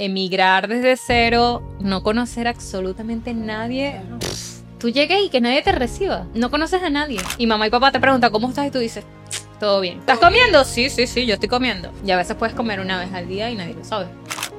emigrar desde cero, no conocer absolutamente nadie. Tú llegues y que nadie te reciba. No conoces a nadie. Y mamá y papá te preguntan cómo estás y tú dices, todo bien. ¿Estás comiendo? Sí, sí, sí, yo estoy comiendo. Y a veces puedes comer una vez al día y nadie lo sabe.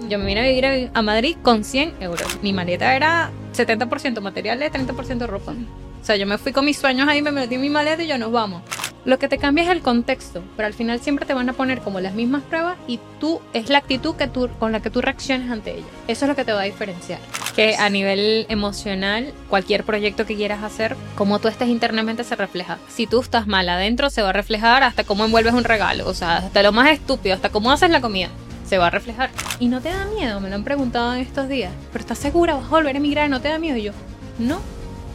Yo me vine a vivir a Madrid con 100 euros. Mi maleta era 70% materiales, 30% ropa. O sea, yo me fui con mis sueños ahí, me metí en mi maleta y yo nos vamos. Lo que te cambia es el contexto, pero al final siempre te van a poner como las mismas pruebas y tú es la actitud que tú, con la que tú reacciones ante ellas. Eso es lo que te va a diferenciar. Que a nivel emocional, cualquier proyecto que quieras hacer, como tú estés internamente se refleja. Si tú estás mal adentro, se va a reflejar hasta cómo envuelves un regalo, o sea, hasta lo más estúpido, hasta cómo haces la comida se va a reflejar. Y no te da miedo, me lo han preguntado en estos días. Pero estás segura, vas a volver a emigrar, no te da miedo. Y yo, no,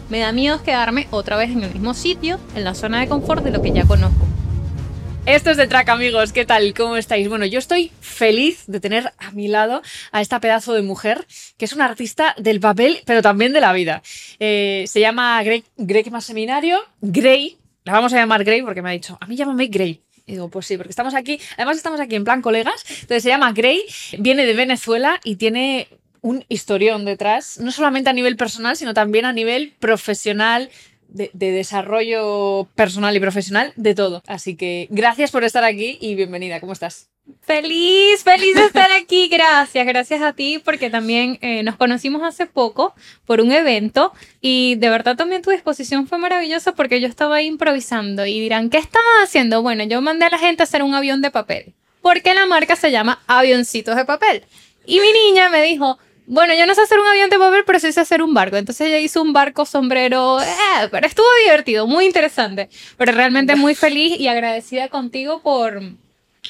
me da miedo quedarme otra vez en el mismo sitio, en la zona de confort de lo que ya conozco. Esto es de Track, amigos. ¿Qué tal? ¿Cómo estáis? Bueno, yo estoy feliz de tener a mi lado a esta pedazo de mujer, que es una artista del papel, pero también de la vida. Eh, se llama Grey, Grey más Seminario. Grey, la vamos a llamar Grey porque me ha dicho, a mí llámame Grey. Y digo, pues sí, porque estamos aquí, además estamos aquí en plan colegas. Entonces se llama Grey, viene de Venezuela y tiene un historión detrás, no solamente a nivel personal, sino también a nivel profesional, de, desarrollo personal y profesional, de todo. Así que gracias por estar aquí y bienvenida. ¿Cómo estás? Feliz, feliz de estar aquí. Gracias, gracias a ti porque también eh, nos conocimos hace poco por un evento y de verdad también tu disposición fue maravillosa porque yo estaba ahí improvisando y dirán, ¿qué estaba haciendo? Bueno, yo mandé a la gente a hacer un avión de papel porque la marca se llama Avioncitos de Papel. Y mi niña me dijo, bueno, yo no sé hacer un avión de papel, pero sí sé hacer un barco. Entonces ella hizo un barco sombrero, eh, pero estuvo divertido, muy interesante. Pero realmente muy feliz y agradecida contigo por,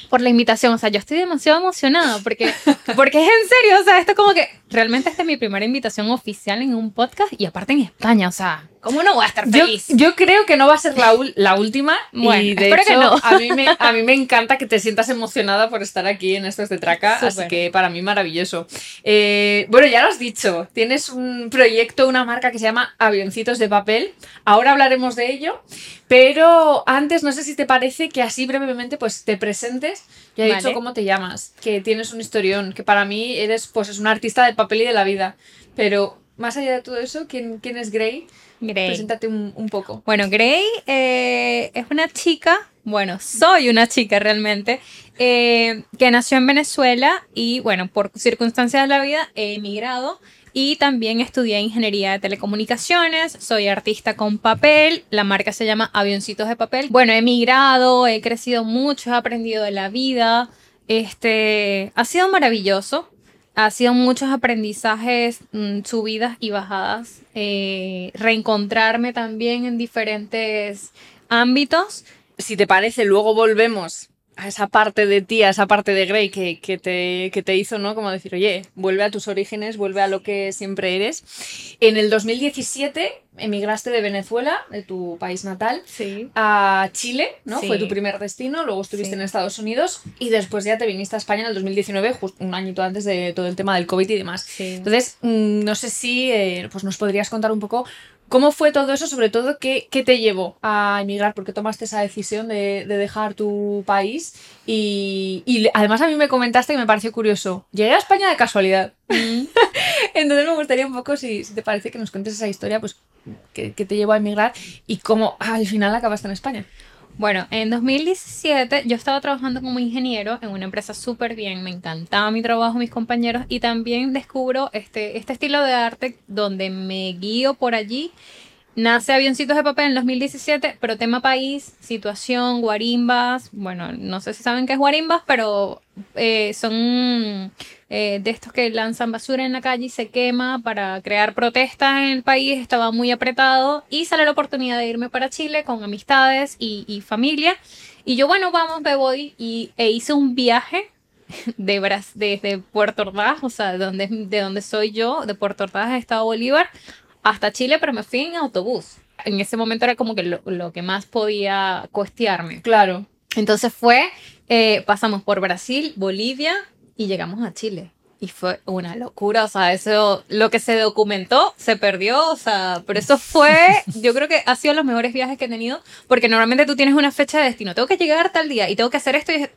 por la invitación. O sea, yo estoy demasiado emocionada porque, porque es en serio. O sea, esto como que realmente esta es mi primera invitación oficial en un podcast y aparte en España. O sea, ¿Cómo no voy a estar feliz? Yo, creo que no va a ser la, la última. Bueno, y de hecho, que no. a, mí me, a mí me encanta que te sientas emocionada por estar aquí en Estos de Traca. Así que para mí maravilloso. Eh, bueno, ya lo has dicho. Tienes un proyecto, una marca que se llama Avioncitos de Papel. Ahora hablaremos de ello. Pero antes, no sé si te parece que así brevemente pues te presentes. Ya he dicho cómo te llamas, que tienes un historión, que para mí eres pues es un artista del papel y de la vida. Pero más allá de todo eso, ¿quién, quién es Gray? Grey. Preséntate un, poco. Bueno, Gray eh, es una chica, bueno, soy una chica realmente, eh, que nació en Venezuela y, bueno, por circunstancias de la vida he emigrado y también estudié ingeniería de telecomunicaciones, soy artista con papel, la marca se llama Avioncitos de Papel. Bueno, he emigrado, he crecido mucho, he aprendido de la vida, este, ha sido maravilloso ha sido muchos aprendizajes, mm, subidas y bajadas, eh, reencontrarme también en diferentes ámbitos. Si te parece, luego volvemos a esa parte de ti, a esa parte de Grey que, que, te, que, te, hizo, ¿no? Como decir, oye, vuelve a tus orígenes, vuelve a lo que siempre eres. En el 2017 emigraste de Venezuela, de tu país natal, a Chile, ¿no? Fue tu primer destino, luego estuviste en Estados Unidos y después ya te viniste a España en el 2019, justo un añito antes de todo el tema del COVID y demás. Entonces, mm, no sé si eh, pues nos podrías contar un poco ¿Cómo fue todo eso? Sobre todo, ¿qué, qué te llevó a emigrar? ¿Por qué tomaste esa decisión de, de dejar tu país? Y, y, además a mí me comentaste que me pareció curioso. Llegué a España de casualidad. Mm. Entonces me gustaría un poco, si, si, te parece, que nos cuentes esa historia, pues, ¿qué, te llevó a emigrar y cómo al final acabaste en España. Bueno, en 2017 yo estaba trabajando como ingeniero en una empresa súper bien, me encantaba mi trabajo, mis compañeros y también descubro este, este estilo de arte donde me guío por allí. Nace Avioncitos de Papel en 2017, pero tema país, situación, guarimbas. Bueno, no sé si saben qué es guarimbas, pero eh, son eh, de estos que lanzan basura en la calle y se quema para crear protestas en el país, estaba muy apretado y sale la oportunidad de irme para Chile con amistades y, familia. Y yo, bueno, vamos, me voy y, e hice un viaje de desde Puerto Ordaz, o sea, de donde, de donde soy yo, de Puerto Ordaz, Estado Bolívar, hasta Chile, pero me fui en autobús. En ese momento era como que lo, que más podía costearme. Claro. Entonces fue, eh, pasamos por Brasil, Bolivia, y llegamos a Chile. Y fue una locura, o sea, eso, lo que se documentó se perdió, o sea, pero eso fue, yo creo que ha sido los mejores viajes que he tenido, porque normalmente tú tienes una fecha de destino, tengo que llegar tal día y tengo que hacer esto y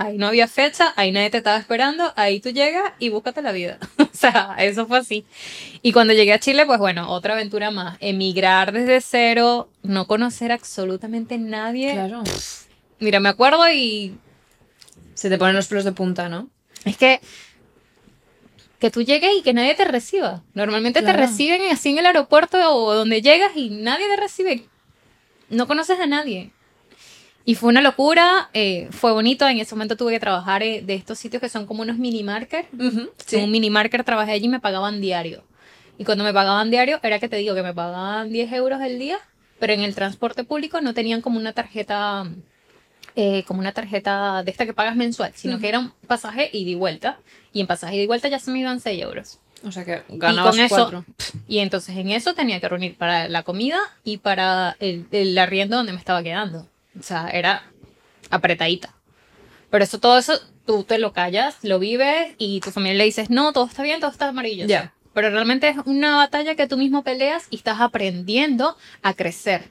ahí no había fecha, ahí nadie te estaba esperando, ahí tú llegas y búscate la vida. o sea, eso fue así. Y cuando llegué a Chile, pues bueno, otra aventura más. Emigrar desde cero, no conocer absolutamente nadie. Claro. Mira, me acuerdo y Se te ponen los pelos de punta, ¿no? es que que tú llegues y que nadie te reciba. Normalmente Claro. te reciben así en el aeropuerto o donde llegas y nadie te recibe. No conoces a nadie. Y fue una locura, eh, fue bonito. En ese momento tuve que trabajar eh, de estos sitios que son como unos mini markers. En un mini marker trabajé allí y me pagaban diario. Y cuando me pagaban diario, era que te digo que me pagaban 10 euros el día, pero en el transporte público no tenían como una tarjeta, eh, como una tarjeta de esta que pagas mensual, sino que era un pasaje ida y vuelta. Y en pasaje ida y vuelta ya se me iban 6 euros. O sea que ganabas eso- cuatro. Y entonces en eso tenía que reunir para la comida y para el, el arriendo donde me estaba quedando. O sea, era apretadita. Pero eso, todo eso, tú te lo callas, lo vives y tu familia le dices, no, todo está bien, todo está amarillo. Ya. Pero realmente es una batalla que tú mismo peleas y estás aprendiendo a crecer,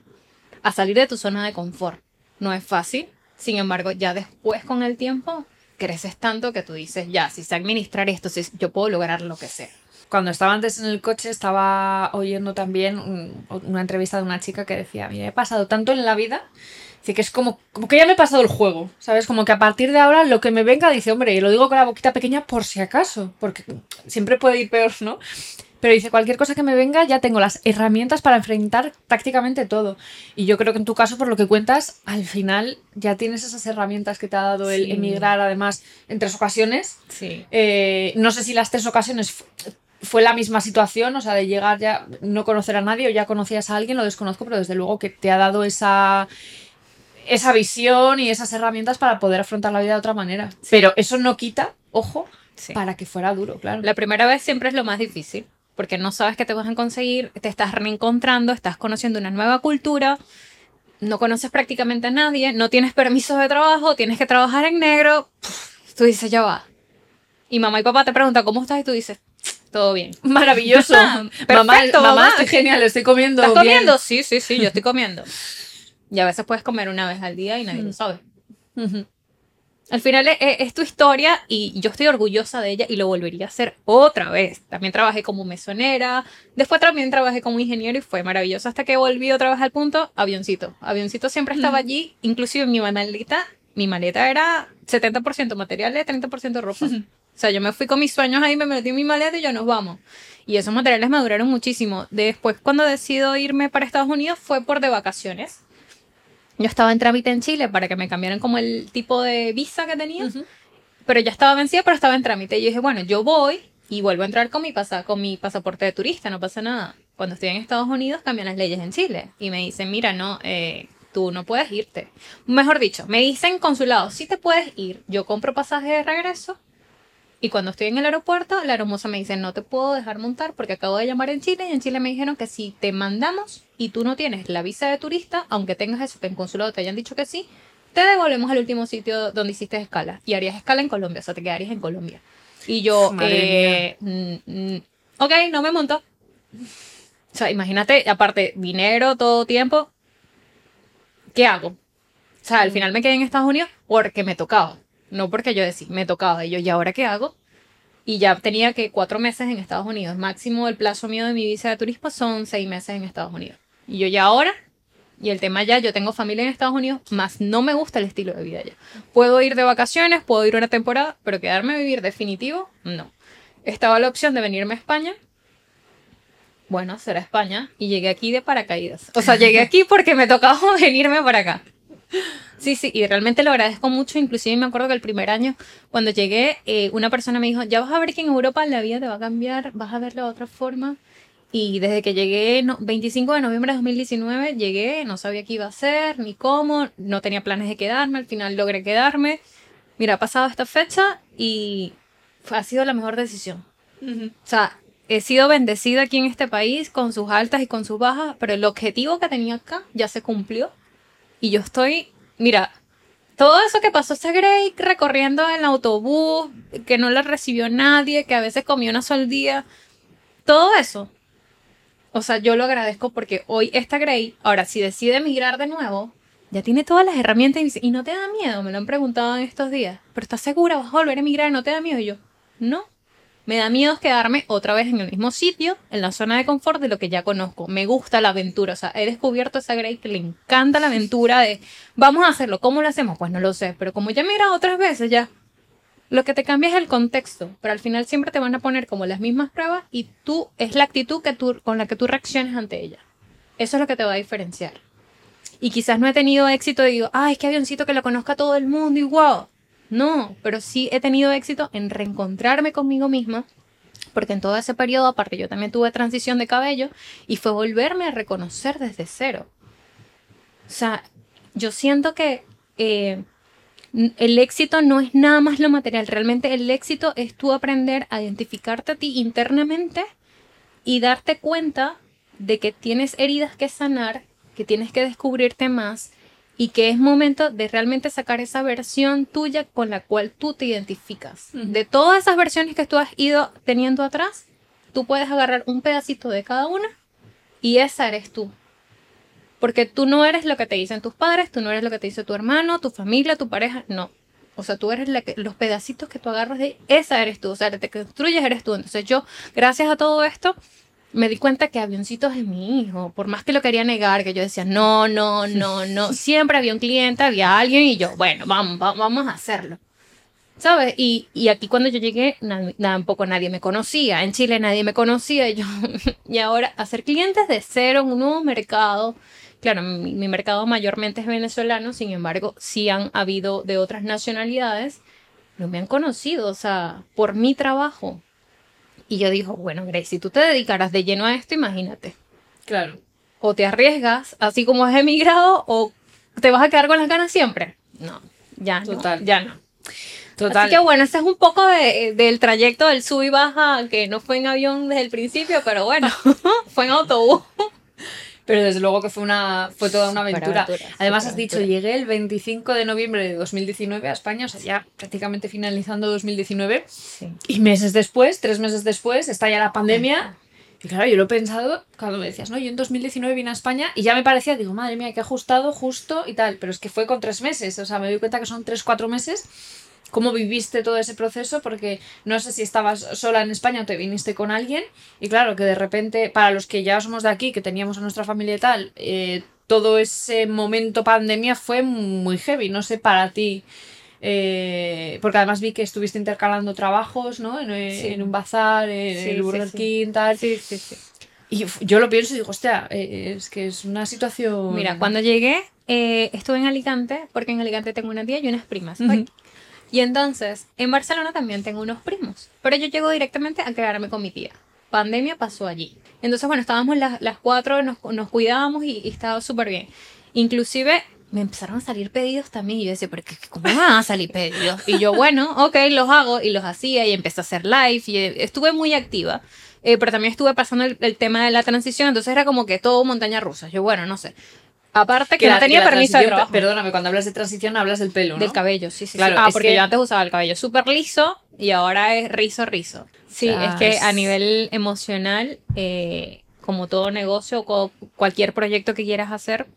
a salir de tu zona de confort. No es fácil, sin embargo, ya después con el tiempo creces tanto que tú dices, ya, si sé administrar esto, si yo puedo lograr lo que sea. Cuando estaba antes en el coche estaba oyendo también un- una entrevista de una chica que decía, mira, he pasado tanto en la vida, dice que es como, como que ya me he pasado el juego, ¿sabes? Como que a partir de ahora lo que me venga dice, hombre, y lo digo con la boquita pequeña por si acaso, porque siempre puede ir peor, ¿no? Pero dice, cualquier cosa que me venga ya tengo las herramientas para enfrentar prácticamente todo. Y yo creo que en tu caso, por lo que cuentas, al final ya tienes esas herramientas que te ha dado el Sí. emigrar, además, en tres ocasiones. Sí. Eh, no sé si las tres ocasiones fu- fue la misma situación, o sea, de llegar ya, no conocer a nadie o ya conocías a alguien, lo desconozco, pero desde luego que te ha dado esa, esa visión y esas herramientas para poder afrontar la vida de otra manera. Pero eso no quita, ojo, Sí. para que fuera duro, claro. La primera vez siempre es lo más difícil, porque no sabes qué te vas a conseguir, te estás reencontrando, estás conociendo una nueva cultura, no conoces prácticamente a nadie, no tienes permiso de trabajo, tienes que trabajar en negro. Tú dices, ya va. Y mamá y papá te preguntan, ¿cómo estás? Y tú dices, todo bien. Maravilloso. Perfecto, mamá, mamá, mamá. estoy genial, estoy comiendo. ¿Estás bien. comiendo? Sí, sí, sí, yo estoy comiendo. Y a veces puedes comer una vez al día y nadie lo sabe. Al final es, es- es tu historia y yo estoy orgullosa de ella y lo volvería a hacer otra vez. También trabajé como mesonera, después también trabajé como ingeniero y fue maravilloso hasta que volví otra vez al punto, avioncito. Avioncito siempre estaba allí, inclusive mi maleta, mi maleta era 70% materiales, 30% ropa. O sea, yo me fui con mis sueños ahí, me metí en mi maleta y ya nos vamos. Y esos materiales me duraron muchísimo. Después, cuando decido irme para Estados Unidos, fue por de vacaciones. Yo estaba en trámite en Chile para que me cambiaran como el tipo de visa que tenía, pero ya estaba vencida, pero estaba en trámite. Y yo dije, bueno, yo voy y vuelvo a entrar con mi, pasa con mi pasaporte de turista, no pasa nada. Cuando estoy en Estados Unidos cambian las leyes en Chile y me dicen, mira, no, eh, tú no puedes irte. Mejor dicho, me dicen consulado, sí te puedes ir, yo compro pasaje de regreso y cuando estoy en el aeropuerto, la hermosa me dice, no te puedo dejar montar porque acabo de llamar en Chile y en Chile me dijeron que si te mandamos y tú no tienes la visa de turista, aunque tengas eso, que en consulado te hayan dicho que sí, te devolvemos al último sitio donde hiciste escala. Y harías escala en Colombia, o sea, te quedarías en Colombia. Y yo, eh, mm, mm, ok, no me monto. O sea, imagínate, aparte, dinero, todo tiempo, ¿qué hago? O sea, al final me quedé en Estados Unidos porque me tocaba. No porque yo decía, me tocaba. Y yo, ¿y ahora qué hago? Y ya tenía que cuatro meses en Estados Unidos. Máximo el plazo mío de mi visa de turismo son seis meses en Estados Unidos. Y yo ya ahora, y el tema ya, yo tengo familia en Estados Unidos, más no me gusta el estilo de vida allá. Puedo ir de vacaciones, puedo ir una temporada, pero quedarme a vivir definitivo, no. Estaba la opción de venirme a España. Bueno, será España. Y llegué aquí de paracaídas. O sea, llegué aquí porque me tocaba venirme para acá. Sí, sí, y realmente lo agradezco mucho. Inclusive me acuerdo que el primer año, cuando llegué, eh, una persona me dijo, ya vas a ver que en Europa la vida te va a cambiar, vas a verlo de otra forma. Y desde que llegué, no, 25 de noviembre de 2019, llegué, no sabía qué iba a hacer, ni cómo, no tenía planes de quedarme, al final logré quedarme. Mira, ha pasado esta fecha y ha sido la mejor decisión. O sea, he sido bendecida aquí en este país con sus altas y con sus bajas, pero el objetivo que tenía acá ya se cumplió. Y yo estoy, mira, todo eso que pasó ese Grey recorriendo en el autobús, que no le recibió nadie, que a veces comió una sola día, todo eso. O sea, yo lo agradezco porque hoy esta Grey, ahora si decide emigrar de nuevo, Ya tiene todas las herramientas y, dice, y no te da miedo, me lo han preguntado en estos días. Pero ¿estás segura? ¿Vas a volver a emigrar? ¿No te da miedo? Y yo, no. Me da miedo quedarme otra vez en el mismo sitio, en la zona de confort de lo que ya conozco. Me gusta la aventura. O sea, he descubierto esa Grey que le encanta la aventura de vamos a hacerlo. ¿Cómo lo hacemos? Pues no lo sé. Pero como ya migrado otras veces, ya. Lo que te cambia es el contexto, pero al final siempre te van a poner como las mismas pruebas y tú es la actitud que tú, con la que tú reacciones ante ella. Eso es lo que te va a diferenciar. Y quizás no he tenido éxito y digo, ay, es que avioncito que lo conozca todo el mundo y wow. No, pero sí he tenido éxito en reencontrarme conmigo misma, porque en todo ese periodo, aparte, yo también tuve transición de cabello y fue volverme a reconocer desde cero. O sea, yo siento que eh, el éxito no es nada más lo material, realmente el éxito es tú aprender a identificarte a ti internamente y darte cuenta de que tienes heridas que sanar, que tienes que descubrirte más y que es momento de realmente sacar esa versión tuya con la cual tú te identificas. De todas esas versiones que tú has ido teniendo atrás, tú puedes agarrar un pedacito de cada una y esa eres tú. Porque tú no eres lo que te dicen tus padres, tú no eres lo que te dice tu hermano, tu familia, tu pareja, no. O sea, tú eres los pedacitos que tú agarras de esa eres tú, o sea, te construyes eres tú. Entonces yo, gracias a todo esto, me di cuenta que avioncitos es mi hijo, por más que lo quería negar, que yo decía, no, no, no, no, siempre había un cliente, había alguien y yo, bueno, vamos, vamos a hacerlo. ¿Sabes? Y, y aquí cuando yo llegué, tampoco nadie me conocía, en Chile nadie me conocía, y yo, y ahora hacer clientes de cero en un nuevo mercado, claro, mi, mi mercado mayormente es venezolano, sin embargo, sí han habido de otras nacionalidades, no me han conocido, o sea, por mi trabajo, y yo digo, bueno, Grace, si tú te dedicaras de lleno a esto, imagínate. Claro. O te arriesgas, así como has emigrado, o te vas a quedar con las ganas siempre. No, ya Total. ya no. Total. Así que bueno, ese es un poco de, del trayecto del sub y baja, que no fue en avión desde el principio, pero bueno, fue en autobús pero desde luego que fue, una, fue toda una aventura. Además, has dicho, llegué el 25 de noviembre de 2019 a España, o sea, ya prácticamente finalizando 2019. Y meses después, tres meses después, está ya la pandemia. Y claro, yo lo he pensado cuando me decías, no, yo en 2019 vine a España y ya me parecía, digo, madre mía, que ajustado justo y tal, pero es que fue con tres meses, o sea, me doy cuenta que son tres, cuatro meses cómo viviste todo ese proceso, porque no sé si estabas sola en España o te viniste con alguien, y claro, que de repente, para los que ya somos de aquí, que teníamos a nuestra familia y tal, eh, todo ese momento pandemia fue muy heavy, no sé, para ti. Eh, porque además vi que estuviste intercalando trabajos, ¿no? En, un bazar, en el Burger King, tal. Sí, sí, sí. Y yo lo pienso y digo, hostia, eh, es que es una situación... Mira, cuando llegué, estuve en Alicante, porque en Alicante tengo una tía y unas primas. Y entonces, en Barcelona también tengo unos primos, pero yo llego directamente a quedarme con mi tía. Pandemia pasó allí. Entonces, bueno, estábamos las, las cuatro, nos, nos cuidábamos y, estaba súper bien. Inclusive me empezaron a salir pedidos también y yo decía, pero ¿cómo me van a salir pedidos? Y yo, bueno, ok, los hago y los hacía y empecé a hacer live y estuve muy activa. Eh, pero también estuve pasando el, el, tema de la transición, entonces era como que todo montaña rusa. Yo, bueno, no sé. Aparte que, no tenía permiso de trabajo. Perdóname, cuando hablas de transición hablas del pelo, ¿no? Del cabello, sí, sí. Claro, Ah, porque yo antes usaba el cabello súper liso y ahora es rizo, rizo. Sí, es que a nivel emocional, eh, como todo negocio o cualquier proyecto que quieras hacer,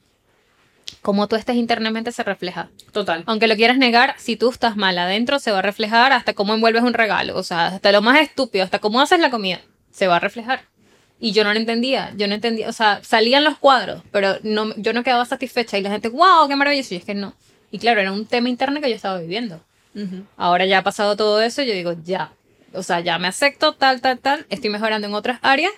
como tú estés internamente se refleja. Total. Aunque lo quieras negar, si tú estás mal adentro, se va a reflejar hasta cómo envuelves un regalo. O sea, hasta lo más estúpido, hasta cómo haces la comida, se va a reflejar. Y yo no lo entendía, yo no entendía, o sea, salían los cuadros, pero no, yo no quedaba satisfecha y la gente, wow, qué maravilloso, y es que no. Y claro, era un tema interno que yo estaba viviendo. Ahora ya ha pasado todo eso, yo digo, ya, o sea, ya me acepto, tal, tal, tal, estoy mejorando en otras áreas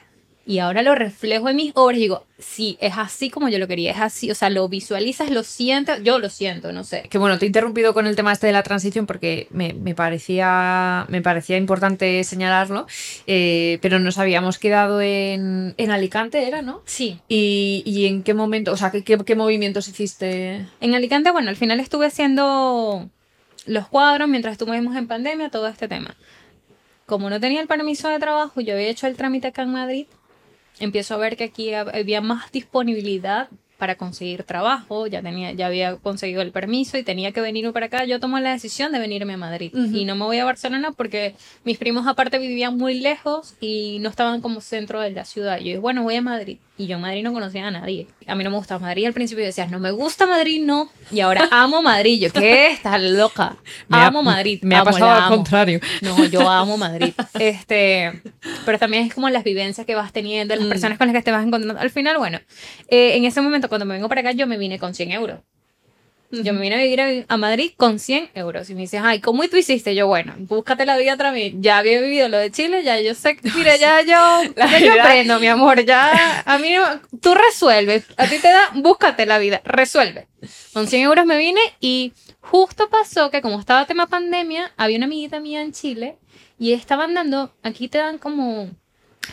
y ahora lo reflejo en mis obras y digo, sí, es así como yo lo quería, es así, o sea, lo visualizas, lo sientes, yo lo siento, no sé. Que bueno, te he interrumpido con el tema este de la transición porque me, parecía, me parecía importante señalarlo, eh, pero nos habíamos quedado en, Alicante, ¿era, no? Sí. ¿Y, en qué momento, o sea, qué, qué movimientos hiciste? En Alicante, bueno, al final estuve haciendo los cuadros mientras estuvimos en pandemia, todo este tema. Como no tenía el permiso de trabajo, yo había hecho el trámite acá en Madrid empiezo a ver que aquí había más disponibilidad para conseguir trabajo, ya, tenía, ya había conseguido el permiso y tenía que venirme para acá. Yo tomé la decisión de venirme a Madrid y no me voy a Barcelona porque mis primos aparte vivían muy lejos y no estaban como centro de la ciudad. Yo dije, bueno, voy a Madrid. Y yo en Madrid no conocía a nadie. A mí no me gustaba Madrid. Al principio yo decía, no me gusta Madrid, no. Y ahora amo Madrid. Yo, ¿qué? Estás loca. Me ha- amo Madrid. Me ha pasado al contrario. No, yo amo Madrid. Este, pero también es como las vivencias que vas teniendo, las Mm. personas con las que te vas encontrando. Al final, bueno, eh, en ese momento cuando me vengo para acá, yo me vine con 100 euros. Yo me vine a vivir a, a Madrid con 100 euros. Y me dices, ay, ¿cómo tú hiciste? Yo, bueno, búscate la vida otra vez. Ya había vivido lo de Chile, ya yo sé, mira, ya yo, La ya yo aprendo, mi amor. Ya, a mí no, tú resuelves. A ti te da, búscate la vida, resuelve. Con 100 euros me vine y justo pasó que como estaba tema pandemia, había una amiguita mía en Chile y estaban dando, aquí te dan como,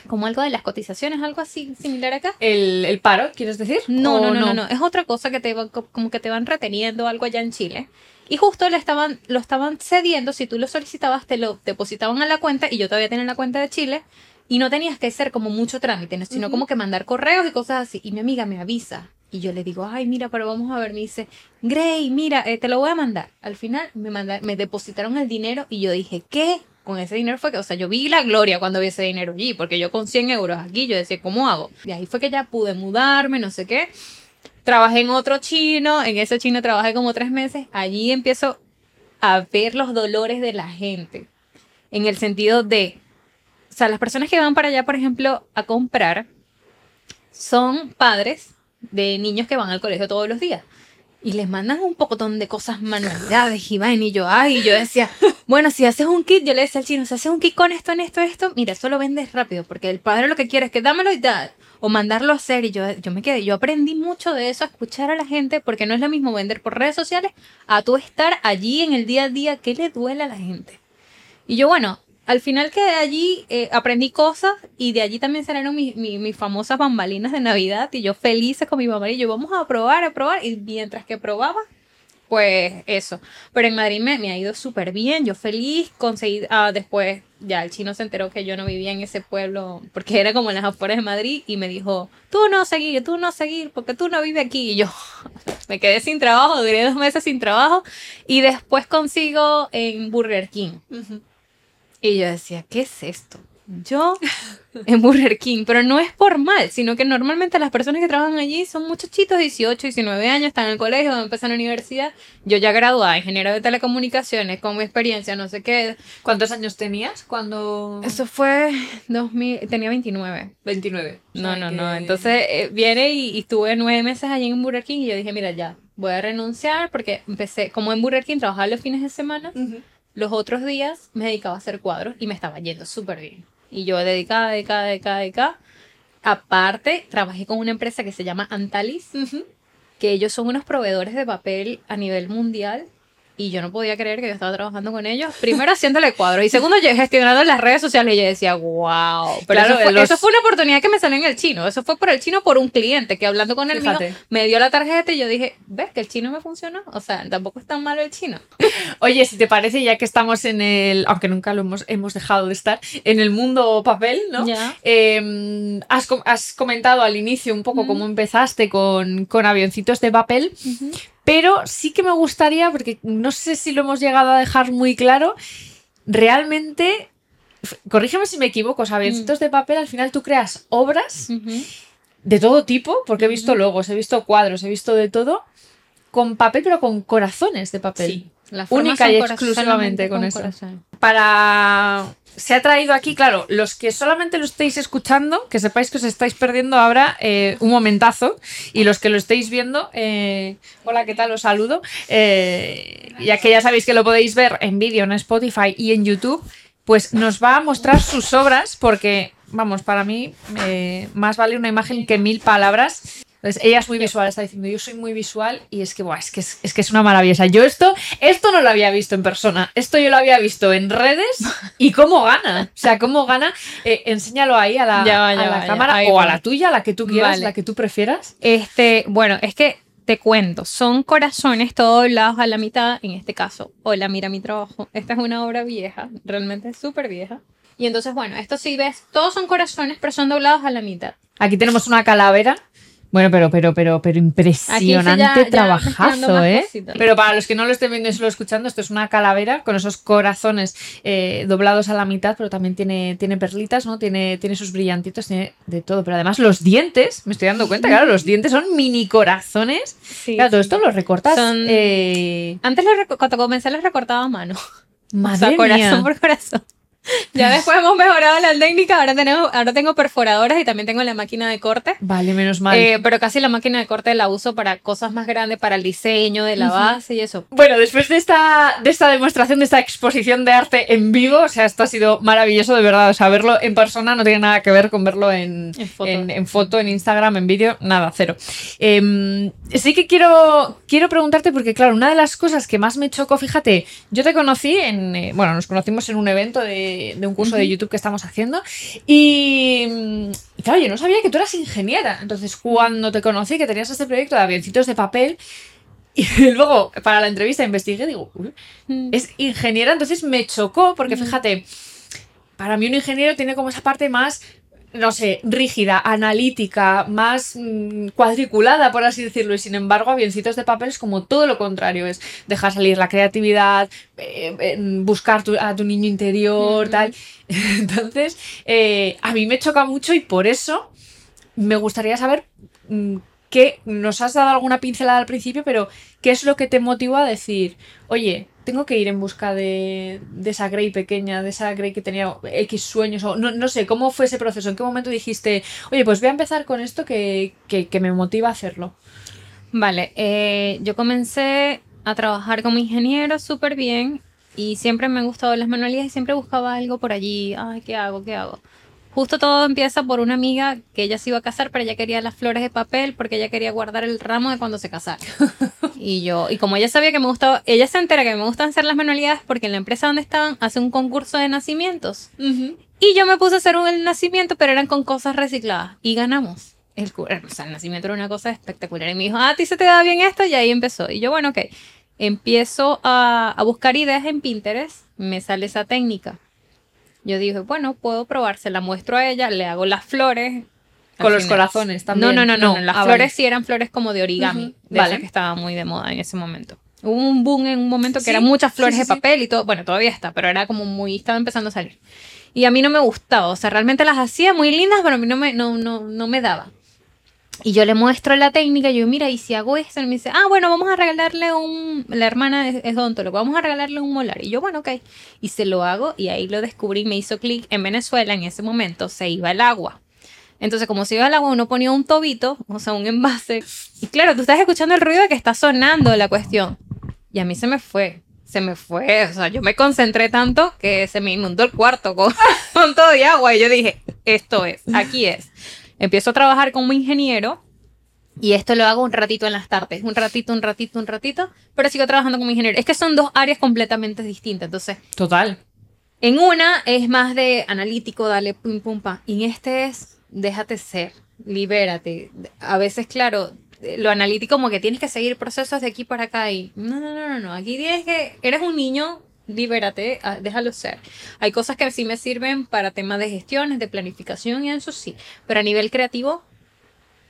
como algo de las cotizaciones, algo así similar acá. ¿El, el paro, quieres decir? No, ¿O no, no, no, no, es otra cosa que te va- co- como que te van reteniendo algo allá en Chile. Y justo le estaban, lo estaban cediendo, si tú lo solicitabas, te lo depositaban a la cuenta y yo todavía tenía la cuenta de Chile y no tenías que hacer como mucho trámite, ¿no? sino como que mandar correos y cosas así. Y mi amiga me avisa y yo le digo, ay, mira, pero vamos a ver, me dice, Gray, mira, eh, te lo voy a mandar. Al final me, manda- me depositaron el dinero y yo dije, ¿qué? Con ese dinero fue que, o sea, yo vi la gloria cuando vi ese dinero allí, porque yo con 100 euros aquí, yo decía, ¿cómo hago? Y ahí fue que ya pude mudarme, no sé qué. Trabajé en otro chino, en ese chino trabajé como tres meses. Allí empiezo a ver los dolores de la gente. En el sentido de, o sea, las personas que van para allá, por ejemplo, a comprar, son padres de niños que van al colegio todos los días. Y les mandan un pocotón de cosas, manualidades y vaina. Y yo, ay, y yo decía, bueno, si haces un kit, yo le decía al chino, si haces un kit con esto, en esto, esto, mira, eso lo vendes rápido, porque el padre lo que quiere es que dámelo y tal, o mandarlo a hacer. Y yo, yo me quedé, yo aprendí mucho de eso, a escuchar a la gente, porque no es lo mismo vender por redes sociales a tú estar allí en el día a día, ¿qué le duele a la gente? Y yo, bueno, al final que de allí eh, aprendí cosas y de allí también salieron mis, mis, mis famosas bambalinas de Navidad y yo felices con mi mamá y yo vamos a probar, a probar y mientras que probaba, pues eso. Pero en Madrid me, me ha ido súper bien, yo feliz, conseguí, ah, después ya el chino se enteró que yo no vivía en ese pueblo porque era como en las afueras de Madrid y me dijo, tú no seguir, tú no seguir, porque tú no vives aquí. Y yo me quedé sin trabajo, duré dos meses sin trabajo y después consigo en Burger King. Y yo decía, ¿qué es esto? Yo en Burger King, pero no es por mal, sino que normalmente las personas que trabajan allí son muchachitos, 18, 19 años, están en el colegio, empiezan la universidad. Yo ya graduada, ingeniero de telecomunicaciones, con mi experiencia, no sé qué. ¿Cuántos años tenías cuando...? Eso fue 2000, tenía 29. 29. O No, sea no, que- no. Entonces eh, viene y, y estuve nueve meses allí en Burger King y yo dije, mira, ya, voy a renunciar porque empecé, como en Burger King trabajaba los fines de semana, los otros días me dedicaba a hacer cuadros y me estaba yendo súper bien. Y yo dedicada, dedicada, dedicada, dedicada. Aparte, trabajé con una empresa que se llama Antalis, que ellos son unos proveedores de papel a nivel mundial. Y yo no podía creer que yo estaba trabajando con ellos. Primero haciéndole cuadros y segundo yo gestionando las redes sociales. Y yo decía, wow. Pero Claro, eso, fue, los- eso fue una oportunidad que me salió en el chino. Eso fue por el chino por un cliente que hablando con él mío, me dio la tarjeta y yo dije, ¿ves que el chino me funcionó? O sea, tampoco es tan malo el chino. Oye, si te parece, ya que estamos en el, aunque nunca lo hemos, hemos dejado de estar, en el mundo papel, ¿no? Ya. Eh, has, com- has comentado al inicio un poco cómo empezaste con, con avioncitos de papel, pero sí que me gustaría, porque no sé si lo hemos llegado a dejar muy claro, realmente, corrígeme si me equivoco, sea, avioncitos de papel, al final tú creas obras de todo tipo, porque he visto logos, he visto cuadros, he visto de todo, con papel, pero con corazones de papel. Sí, Única y exclusivamente solamente con eso. corazón. para... Se ha traído aquí, claro, los que solamente lo estéis escuchando, que sepáis que os estáis perdiendo ahora eh, un momentazo, y los que lo estéis viendo, eh, hola, ¿qué tal? Os saludo. Eh, ya que ya sabéis que lo podéis ver en vídeo en Spotify y en YouTube, pues nos va a mostrar sus obras, porque, vamos, para mí más vale una imagen que mil palabras. Entonces, ella es muy visual, está diciendo, yo soy muy visual y es que, buah, es, que es, es que es una maravillosa. Yo esto, esto no lo había visto en persona, esto yo lo había visto en redes y cómo gana. O sea, cómo gana, eh, enséñalo ahí a la, Ya a la ya. cámara Ahí o a la tuya, la que tú quieras, Vale. la que tú prefieras. Este, bueno, es que te cuento, son corazones todos doblados a la mitad, en este caso. Hola, mira mi trabajo. Esta es una obra vieja, realmente súper vieja. Y entonces, bueno, esto sí ves, todos son corazones, pero son doblados a la mitad. Aquí tenemos una calavera Bueno, pero, pero, pero, pero impresionante ya- ya trabajazo, ¿eh? Pero para los que no lo estén viendo y solo escuchando, esto es una calavera con esos corazones eh, doblados a la mitad, pero también tiene, tiene perlitas, ¿no? Tiene, tiene sus brillantitos, tiene de todo. Pero además los dientes, me estoy dando cuenta, claro, los dientes son mini corazones. Sí, claro, todo esto lo recortas. Son- eh, Antes lo cuando comencé los recortaba a mano. o madre sea, corazón mía. por corazón. Ya después hemos mejorado la técnica, ahora tenemos, ahora tengo perforadoras y también tengo la máquina de corte. Vale, menos mal. Eh, pero casi la máquina de corte la uso para cosas más grandes, para el diseño de la base y eso. Bueno, después de esta, de esta demostración, de esta exposición de arte en vivo, o sea, esto ha sido maravilloso, de verdad. O sea, verlo en persona no tiene nada que ver con verlo en, En foto. en, en foto, en Instagram, en vídeo, nada, cero. Em, sí que quiero, quiero preguntarte, porque claro, una de las cosas que más me chocó, fíjate, yo te conocí en, eh, bueno, nos conocimos en un evento de, de un curso de YouTube que estamos haciendo, y, mm, y claro, yo no sabía que tú eras ingeniera. Entonces, cuando te conocí, que tenías este proyecto de avioncitos de papel, y luego para la entrevista investigué, digo, "Uy, es ingeniera, entonces me chocó, porque fíjate, para mí un ingeniero tiene como esa parte más, no sé, rígida, analítica, más mm, cuadriculada, por así decirlo, y sin embargo, avioncitos de papel es como todo lo contrario, es dejar salir la creatividad, eh, eh, buscar tu- a tu niño interior, tal. Entonces, eh, a mí me choca mucho y por eso me gustaría saber mm, qué, nos has dado alguna pincelada al principio, pero ¿qué es lo que te motivó a decir, oye, tengo que ir en busca de, de esa Grey pequeña, de esa Grey que tenía X sueños, o no, no sé, ¿cómo fue ese proceso? ¿En qué momento dijiste, oye, pues voy a empezar con esto que, que, me motiva a hacerlo? Vale, eh, yo comencé a trabajar como ingeniero súper bien y siempre me han gustado las manualidades y siempre buscaba algo por allí. Ay, ¿qué hago? ¿Qué hago? Justo todo empieza por una amiga que ella se iba a casar, pero ella quería las flores de papel porque ella quería guardar el ramo de cuando se casara. y yo, y como ella sabía que me gustaba, ella se entera que me gustan hacer las manualidades porque en la empresa donde estaban hace un concurso de nacimientos. Y yo me puse a hacer un el nacimiento, pero eran con cosas recicladas. Y ganamos. El, o sea, el nacimiento era una cosa espectacular. Y me dijo, ah, a ti se te da bien esto. Y ahí empezó. Y yo, bueno, ok. Empiezo a, a buscar ideas en Pinterest. Me sale esa técnica. Yo dije, bueno, puedo probar. Se la muestro a ella. Le hago las flores. Con los corazones también. No, no, no, no. No. Las Ah, flores vale. sí eran flores como de origami. De vale. esas que estaba muy de moda en ese momento. Hubo un boom en un momento que Sí, eran muchas flores sí, de papel y todo. Bueno, todavía está, pero era como muy. Estaba empezando a salir. Y a mí no me gustaba. O sea, realmente las hacía muy lindas, pero a mí no me, no, no, no me daba. Y yo le muestro la técnica, yo, mira, y si hago esto, y me dice, ah, bueno, vamos a regalarle un, la hermana es, es odontólogo, vamos a regalarle un molar. Y yo, bueno, ok. Y se lo hago, y ahí lo descubrí, me hizo clic. En Venezuela, en ese momento, se iba el agua. Entonces, como se iba el agua, uno ponía un tobito, o sea, un envase. Y claro, tú estás escuchando el ruido de que está sonando la cuestión. Y a mí se me fue. Se me fue. O sea, yo me concentré tanto que se me inundó el cuarto con, con todo de agua. Y yo dije, esto es, aquí es. Empiezo a trabajar como ingeniero. Y esto lo hago un ratito en las tardes. Un ratito, un ratito, un ratito. Pero sigo trabajando como ingeniero. Es que son dos áreas completamente distintas. Entonces, Total. en una es más de analítico, dale pum pum pa. Y en este es déjate ser, libérate. A veces, claro, lo analítico como que tienes que seguir procesos de aquí para acá y no, no, no, no, no. Aquí tienes que, eres un niño, libérate, ah, déjalo ser. Hay cosas que sí me sirven para temas de gestiones, de planificación y eso sí. Pero a nivel creativo,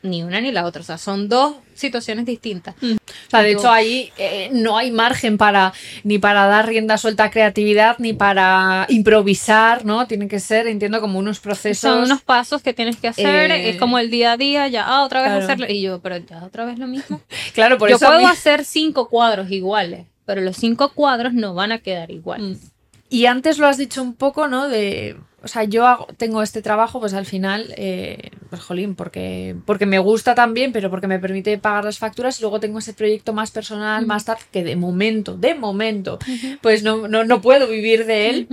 ni una ni la otra. O sea, son dos situaciones distintas. O sea, de Yo- hecho ahí eh, no hay margen para ni para dar rienda suelta a creatividad ni para improvisar, ¿no? Tienen que ser, entiendo, como unos procesos. Son unos pasos que tienes que hacer, Eh, es como el día a día, ya, ah, otra vez claro. hacerlo. Y yo, pero ya otra vez lo mismo. Claro, por yo eso. a puedo mí- hacer cinco cuadros iguales, pero los cinco cuadros no van a quedar iguales. Mm. Y antes lo has dicho un poco, ¿no? De, o sea, yo hago- tengo este trabajo, pues al final, eh, pues jolín, porque, porque me gusta también, pero porque me permite pagar las facturas y luego tengo ese proyecto más personal, más tal, que de momento, de momento, pues no, no, no puedo vivir de él.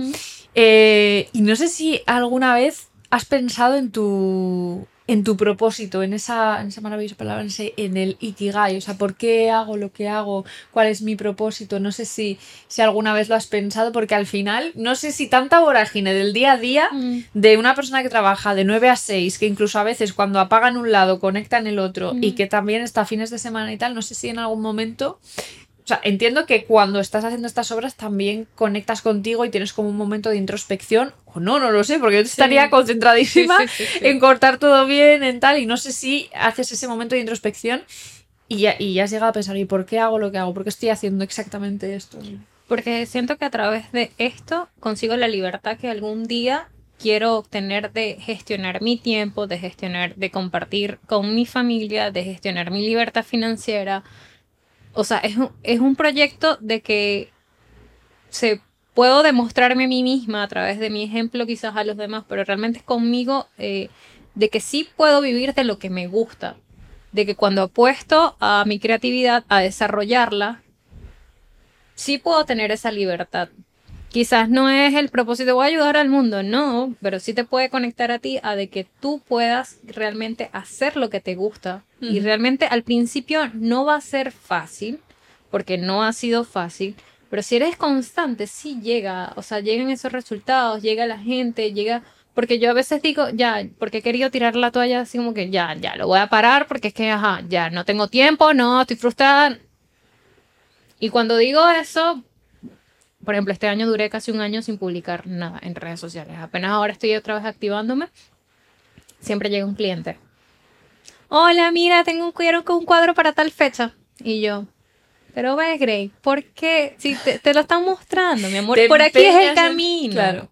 Eh, y no sé si alguna vez has pensado en tu en tu propósito, en esa, en esa maravillosa palabra, en, ese- en el ikigai, o sea, ¿por qué hago lo que hago? ¿Cuál es mi propósito? No sé si, si alguna vez lo has pensado, porque al final, no sé si tanta vorágine del día a día Mm. de una persona que trabaja de 9 a 6, que incluso a veces cuando apagan un lado conectan el otro y Mm. que también está fines de semana y tal, no sé si en algún momento, sea, entiendo que cuando estás haciendo estas obras también conectas contigo y tienes como un momento de introspección, o no, no lo sé, porque yo estaría concentradísima en cortar todo bien, en tal, y no sé si haces ese momento de introspección y ya, y has llegado a pensar, ¿y por qué hago lo que hago? ¿Por qué estoy haciendo exactamente esto? Porque siento que a través de esto consigo la libertad que algún día quiero obtener de gestionar mi tiempo, de gestionar, de compartir con mi familia, de gestionar mi libertad financiera. O sea, es un, es un proyecto de que se puedo demostrarme a mí misma a través de mi ejemplo quizás a los demás, pero realmente es conmigo eh, de que sí puedo vivir de lo que me gusta, de que cuando apuesto a mi creatividad, a desarrollarla, sí puedo tener esa libertad. Quizás no es el propósito, voy a ayudar al mundo, no, pero sí te puede conectar a ti a de que tú puedas realmente hacer lo que te gusta. Y realmente al principio no va a ser fácil, porque no ha sido fácil, pero si eres constante, sí llega, o sea, llegan esos resultados, llega la gente, llega... Porque yo a veces digo, ya, porque he querido tirar la toalla así como que ya, ya, lo voy a parar porque es que, ajá, ya, no tengo tiempo, no, estoy frustrada. Y cuando digo eso, por ejemplo, este año duré casi un año sin publicar nada en redes sociales. Apenas ahora estoy otra vez activándome. Siempre llega un cliente. Hola, mira, tengo un cuadro un cuadro para tal fecha. Y yo, pero ve, Grey, ¿por qué? Si te, lo están mostrando, mi amor, por aquí es el camino. Claro.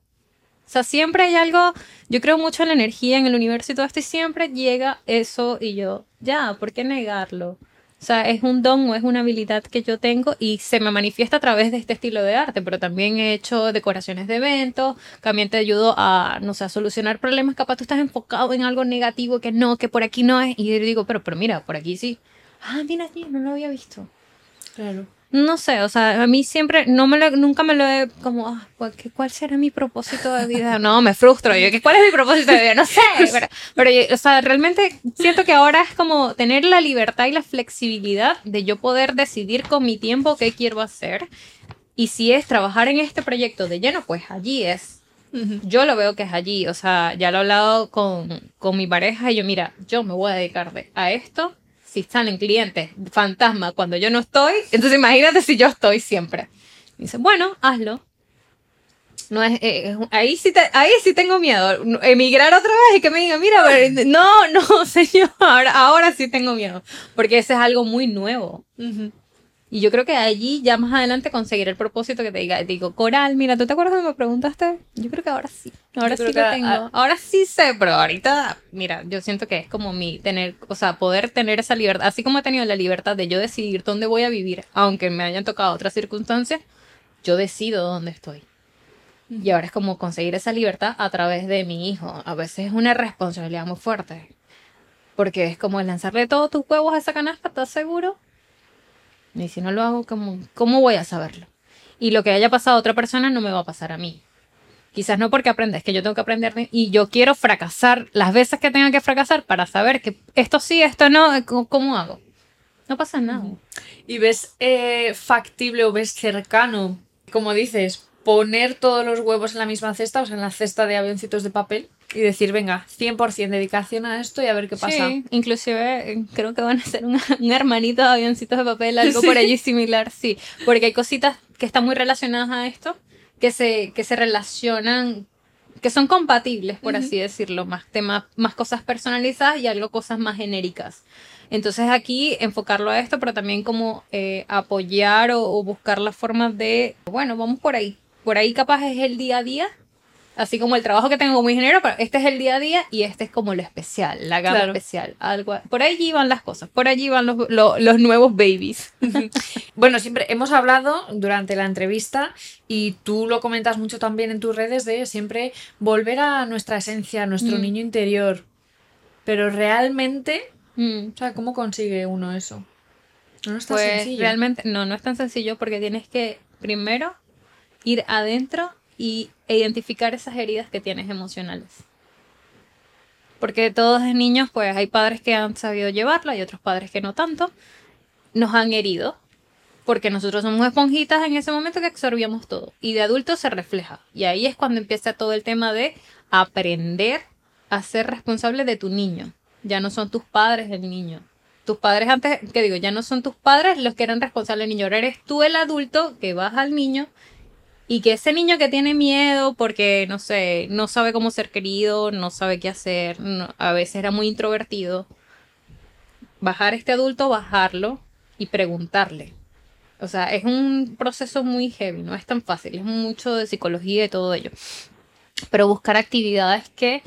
O sea, siempre hay algo, yo creo mucho en la energía, en el universo y todo esto, y siempre llega eso y yo, ya, ¿por qué negarlo? O sea, es un don o es una habilidad que yo tengo y se me manifiesta a través de este estilo de arte, pero también he hecho decoraciones de eventos, también te ayudo a, no sé, a solucionar problemas, capaz tú estás enfocado en algo negativo que no, que por aquí no es, y yo digo, pero, pero mira, por aquí sí. Ah, mira aquí, no lo había visto. Claro. No sé, o sea, a mí siempre, no me lo, nunca me lo he como, ah, ¿cuál será mi propósito de vida? No, me frustro, yo, ¿cuál es mi propósito de vida? No sé, pero, pero, o sea, realmente siento que ahora es como tener la libertad y la flexibilidad de yo poder decidir con mi tiempo qué quiero hacer. Y si es trabajar en este proyecto de lleno, pues allí es. Yo lo veo que es allí, o sea, ya lo he hablado con, con mi pareja y yo, mira, yo me voy a dedicar a esto si salen clientes fantasma cuando yo no estoy, entonces imagínate si yo estoy siempre. dice, bueno, hazlo. No es, eh, ahí, sí ahí sí tengo miedo. Emigrar otra vez y que me digan, mira, no, no, señor, ahora, ahora sí tengo miedo. Porque ese es algo muy nuevo. Y yo creo que allí ya más adelante conseguir el propósito que te diga, digo, Coral, mira, ¿tú te acuerdas cuando me preguntaste? Yo creo que ahora sí. Ahora sí lo tengo. ahora sí sé, pero ahorita, mira, yo siento que es como mi tener, o sea, poder tener esa libertad, así como he tenido la libertad de yo decidir dónde voy a vivir, aunque me hayan tocado otras circunstancias, yo decido dónde estoy. Y ahora es como conseguir esa libertad a través de mi hijo. A veces es una responsabilidad muy fuerte. Porque es como lanzarle todos tus huevos a esa canasta, ¿estás seguro? Y si no lo hago, ¿cómo, ¿cómo voy a saberlo? Y lo que haya pasado a otra persona no me va a pasar a mí. Quizás no porque aprendes, que yo tengo que aprender y yo quiero fracasar las veces que tenga que fracasar para saber que esto sí, esto no, ¿cómo, hago? No pasa nada. ¿Y ves eh, factible o ves cercano, como dices, poner todos los huevos en la misma cesta, o sea, en la cesta de avioncitos de papel? y decir, venga, 100% dedicación a esto y a ver qué pasa. Sí, inclusive eh, creo que van a ser un, hermanito de avioncitos de papel, algo por allí similar, sí, porque hay cositas que están muy relacionadas a esto, que se, que se relacionan, que son compatibles, por así decirlo, más temas, más cosas personalizadas y algo cosas más genéricas. Entonces aquí enfocarlo a esto, pero también como eh, apoyar o, o buscar las formas de, bueno, vamos por ahí. Por ahí capaz es el día a día Así como el trabajo que tengo como ingeniero, pero este es el día a día y este es como lo especial, la gama especial. Algo, por allí van las cosas, por allí van los, los, nuevos babies. bueno, siempre hemos hablado durante la entrevista y tú lo comentas mucho también en tus redes de siempre volver a nuestra esencia, a nuestro mm. niño interior. Pero realmente, mm. o sea, ¿cómo consigue uno eso? No es tan pues, sencillo. Realmente, no, no es tan sencillo porque tienes que primero ir adentro y identificar esas heridas que tienes emocionales. Porque todos de niños, pues hay padres que han sabido llevarla y otros padres que no tanto. Nos han herido. Porque nosotros somos esponjitas en ese momento que absorbíamos todo. Y de adultos se refleja. Y ahí es cuando empieza todo el tema de aprender a ser responsable de tu niño. Ya no son tus padres del niño. tus padres antes, que digo, ya no son tus padres los que eran responsables del niño, ahora eres tú el adulto que vas al niño y que ese niño que tiene miedo porque, no sé, no sabe cómo ser querido, no sabe qué hacer, a veces era muy introvertido, bajar este adulto, bajarlo y preguntarle. O sea, es un proceso muy heavy, no es tan fácil, es mucho de psicología y todo ello. Pero buscar actividades que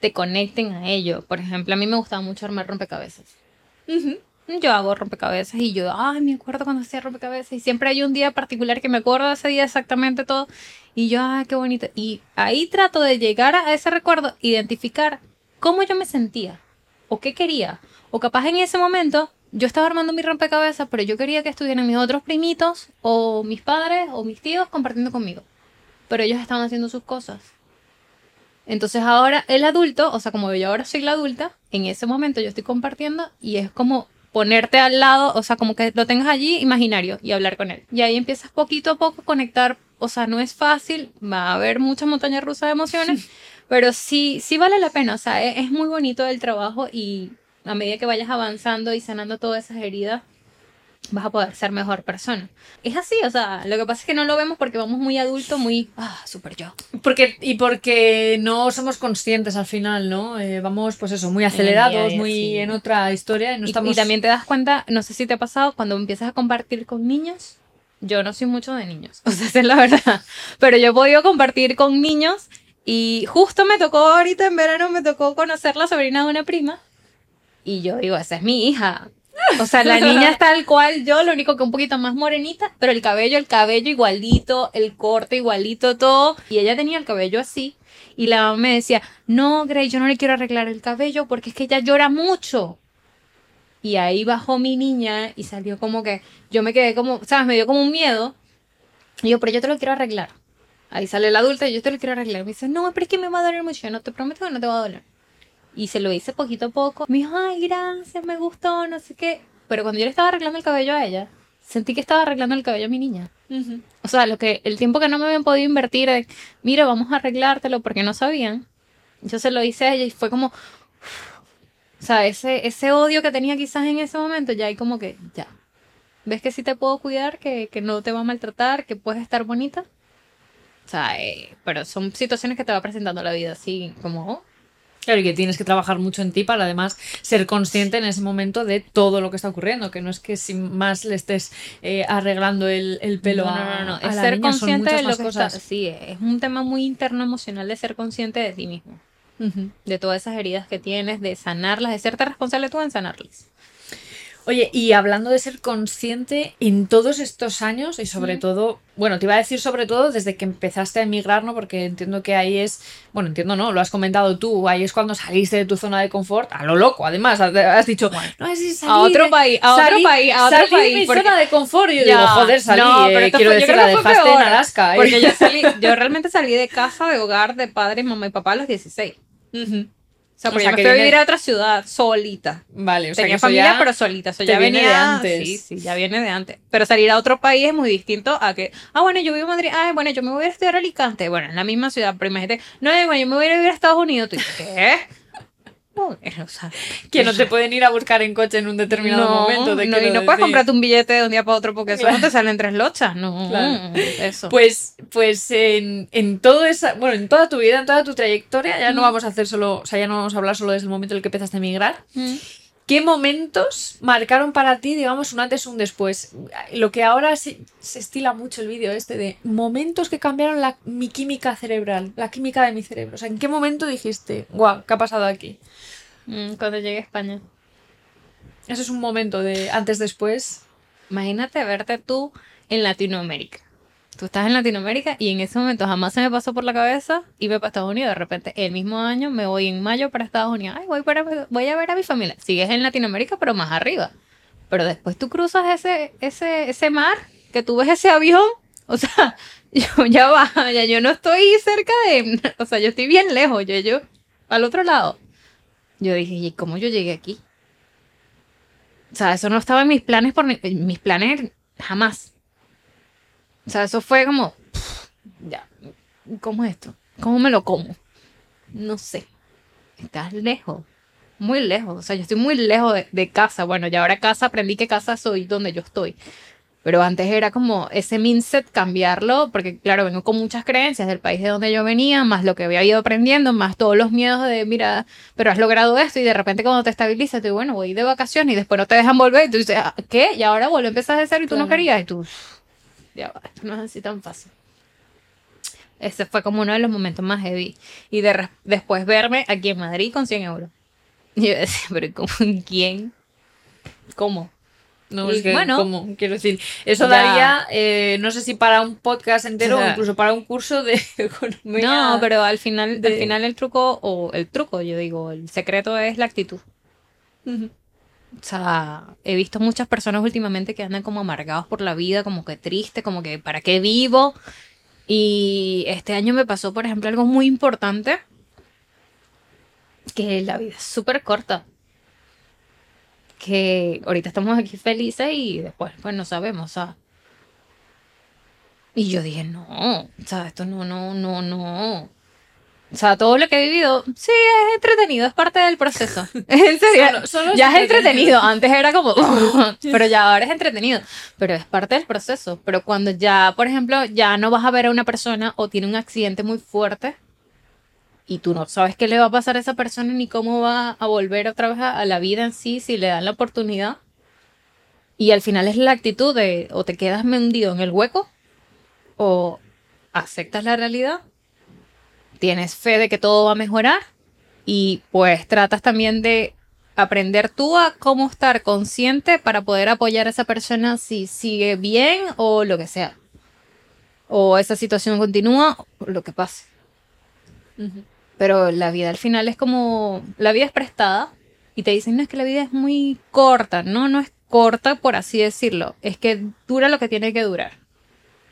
te conecten a ello. Por ejemplo, a mí me gustaba mucho armar rompecabezas. Yo hago rompecabezas y yo, ay, me acuerdo cuando hacía rompecabezas y siempre hay un día particular que me acuerdo de ese día exactamente todo y yo, ay, qué bonito. Y ahí trato de llegar a ese recuerdo, identificar cómo yo me sentía o qué quería. O capaz en ese momento yo estaba armando mi rompecabezas, pero yo quería que estuvieran mis otros primitos o mis padres o mis tíos compartiendo conmigo. Pero ellos estaban haciendo sus cosas. Entonces ahora el adulto, o sea, como yo ahora soy la adulta, en ese momento yo estoy compartiendo y es como ponerte al lado, o sea, como que lo tengas allí imaginario y hablar con él. Y ahí empiezas poquito a poco a conectar, o sea, no es fácil, va a haber muchas montañas rusas de emociones, pero sí, sí vale la pena, o sea, es, es muy bonito el trabajo y a medida que vayas avanzando y sanando todas esas heridas, vas a poder ser mejor persona. Es así, o sea, lo que pasa es que no lo vemos porque vamos muy adulto, muy, ah, súper yo. Porque, y porque no somos conscientes al final, ¿no? Eh, vamos, pues eso, muy acelerados, muy sí. en otra historia y no Y- estamos... Y, también te das cuenta, no sé si te ha pasado, cuando empiezas a compartir con niños, yo no soy mucho de niños, o sea, esa es la verdad, pero yo he podido compartir con niños y justo me tocó ahorita en verano, me tocó conocer la sobrina de una prima y yo digo, esa es mi hija. O sea, la niña es tal cual yo, lo único que un poquito más morenita, pero el cabello, el cabello igualito, el corte igualito, todo. Y ella tenía el cabello así. Y la mamá me decía, no, Grey, yo no le quiero arreglar el cabello porque es que ella llora mucho. Y ahí bajó mi niña y salió como que, yo me quedé como, ¿sabes? Me dio como un miedo. Y yo, pero yo te lo quiero arreglar. Ahí sale la adulta y yo te lo quiero arreglar. Me dice, no, pero es que me va a doler mucho. Yo no te prometo que no te va a doler. Y se lo hice poquito a poco. Me dijo, ay, gracias, me gustó, no sé qué. Pero cuando yo le estaba arreglando el cabello a ella, sentí que estaba arreglando el cabello a mi niña. Ujú. O sea, lo que, el tiempo que no me habían podido invertir de, mira, vamos a arreglártelo porque no sabían. Yo se lo hice a ella y fue como, o sea, ese, ese odio que tenía quizás en ese momento, ya hay como que, ya. ¿Ves que sí te puedo cuidar, que, que no te va a maltratar, que puedes estar bonita? O sea, eh, pero son situaciones que te va presentando la vida así como, oh, Claro, y que tienes que trabajar mucho en ti para además ser consciente en ese momento de todo lo que está ocurriendo, que no es que sin más le estés eh, arreglando el, el pelo no, a, no, no, no. Es ser niña, consciente de lo que está. Sí, es un tema muy interno emocional de ser consciente de ti mismo. De todas esas heridas que tienes, de sanarlas, de serte responsable tú en sanarlas. Oye, y hablando de ser consciente en todos estos años y sobre todo, bueno, te iba a decir sobre todo desde que empezaste a emigrar, ¿no? Porque entiendo que ahí es, bueno, entiendo, ¿no? Lo has comentado tú, ahí es cuando saliste de tu zona de confort, a lo loco, además, has, dicho, no, es A otro país, a otro país, a otro país, mi porque- zona de confort y yo Ya, digo, joder, salí, no, eh, pero quiero fue- decir, la dejaste en Alaska. ¿eh? Porque yo salí, yo realmente salí de casa, de hogar, de padre, mamá y papá a los 16. Ujú. O sea, O porque sea, yo me fui a vivir a otra ciudad solita. Vale, o sea, Tenía familia, ya pero solita. Eso te ya viene venía de antes. Sí, sí, ya viene de antes. Pero salir a otro país es muy distinto a que, ah, bueno, yo vivo en Madrid, ah, bueno, yo me voy a estudiar a Alicante. Bueno, en la misma ciudad, pero imagínate, no, bueno, yo me voy a ir a vivir a Estados Unidos. Tú dices, ¿qué? Joder, o sea, que no te pueden ir a buscar en coche en un determinado no, momento. Te no, y no puedes comprarte un billete de un día para otro porque eso no te salen tres lochas. No, Claro. eso. Pues, pues en, en todo esa, bueno, en toda tu vida, en toda tu trayectoria, ya no vamos a hacer solo, o sea, ya no vamos a hablar solo desde el momento en el que empezaste a emigrar. Mm. ¿Qué momentos marcaron para ti, digamos, un antes o un después? Lo que ahora se, se estila mucho el vídeo este de momentos que cambiaron la, mi química cerebral, la química de mi cerebro. O sea, ¿en qué momento dijiste, guau, ¿qué ha pasado aquí? Mm, Cuando llegué a España. Eso es un momento de antes-después. Imagínate verte tú en Latinoamérica. Tú estás en Latinoamérica y en ese momento jamás se me pasó por la cabeza irme para Estados Unidos. De repente, el mismo año me voy en mayo para Estados Unidos. Ay, voy, para, voy a ver a mi familia. Sigues en Latinoamérica, pero más arriba. Pero después tú cruzas ese, ese, ese mar, que tú ves ese avión. O sea, yo ya va, ya yo no estoy cerca de. O sea, yo estoy bien lejos. Yo, yo, al otro lado. Yo dije, ¿y cómo yo llegué aquí? O sea, eso no estaba en mis planes por mis planes jamás. O sea, eso fue como pff, ya, ¿cómo es esto? ¿Cómo me lo como? No sé. Estás lejos. muy lejos. O sea, yo estoy muy lejos de, de casa. Bueno, ya ahora casa aprendí que casa soy donde yo estoy. Pero antes era como ese mindset cambiarlo, porque claro, vengo con muchas creencias del país de donde yo venía, más lo que había ido aprendiendo, más todos los miedos de, mira, pero has logrado esto y de repente cuando te estabilizas, tú, bueno, voy de vacaciones y después no te dejan volver y tú dices, ah, ¿qué? Y ahora vuelvo a empezar de cero y tú no Claro. querías y tú, ya va, esto no es así tan fácil. Ese fue como uno de los momentos más heavy. Y de después verme aquí en Madrid con 100 euros. Y yo decía, pero ¿cómo? ¿Quién? ¿Cómo? No, Y es que, bueno. ¿cómo? Quiero decir, eso Ya. daría, eh, no sé si para un podcast entero O sea, o incluso para un curso de economía. No, pero al final, al final el truco, o el truco, yo digo, el secreto es la actitud. Ujú. O sea, he visto muchas personas últimamente que andan como amargados por la vida, como que tristes, como que ¿para qué vivo? Y este año me pasó, por ejemplo, algo muy importante, que la vida es súper corta. Que ahorita estamos aquí felices y después pues no sabemos, o sea. Y yo dije, no, o sea, esto no, no, no, no. O sea, todo lo que he vivido, sí, es entretenido, es parte del proceso. En serio, Solo- solo ya es entretenido. Antes era como, pero ya ahora es entretenido. Pero es parte del proceso. Pero cuando ya, por ejemplo, ya no vas a ver a una persona o tiene un accidente muy fuerte y tú no sabes qué le va a pasar a esa persona ni cómo va a volver otra vez a, a la vida en sí si le dan la oportunidad. Y al final es la actitud de o te quedas hundido en el hueco o aceptas la realidad, tienes fe de que todo va a mejorar y pues tratas también de aprender tú a cómo estar consciente para poder apoyar a esa persona si sigue bien o lo que sea. O esa situación continúa, o lo que pase. Pero la vida al final es como, la vida es prestada y te dicen, no, es que la vida es muy corta. No, no es corta por así decirlo. Es que dura lo que tiene que durar.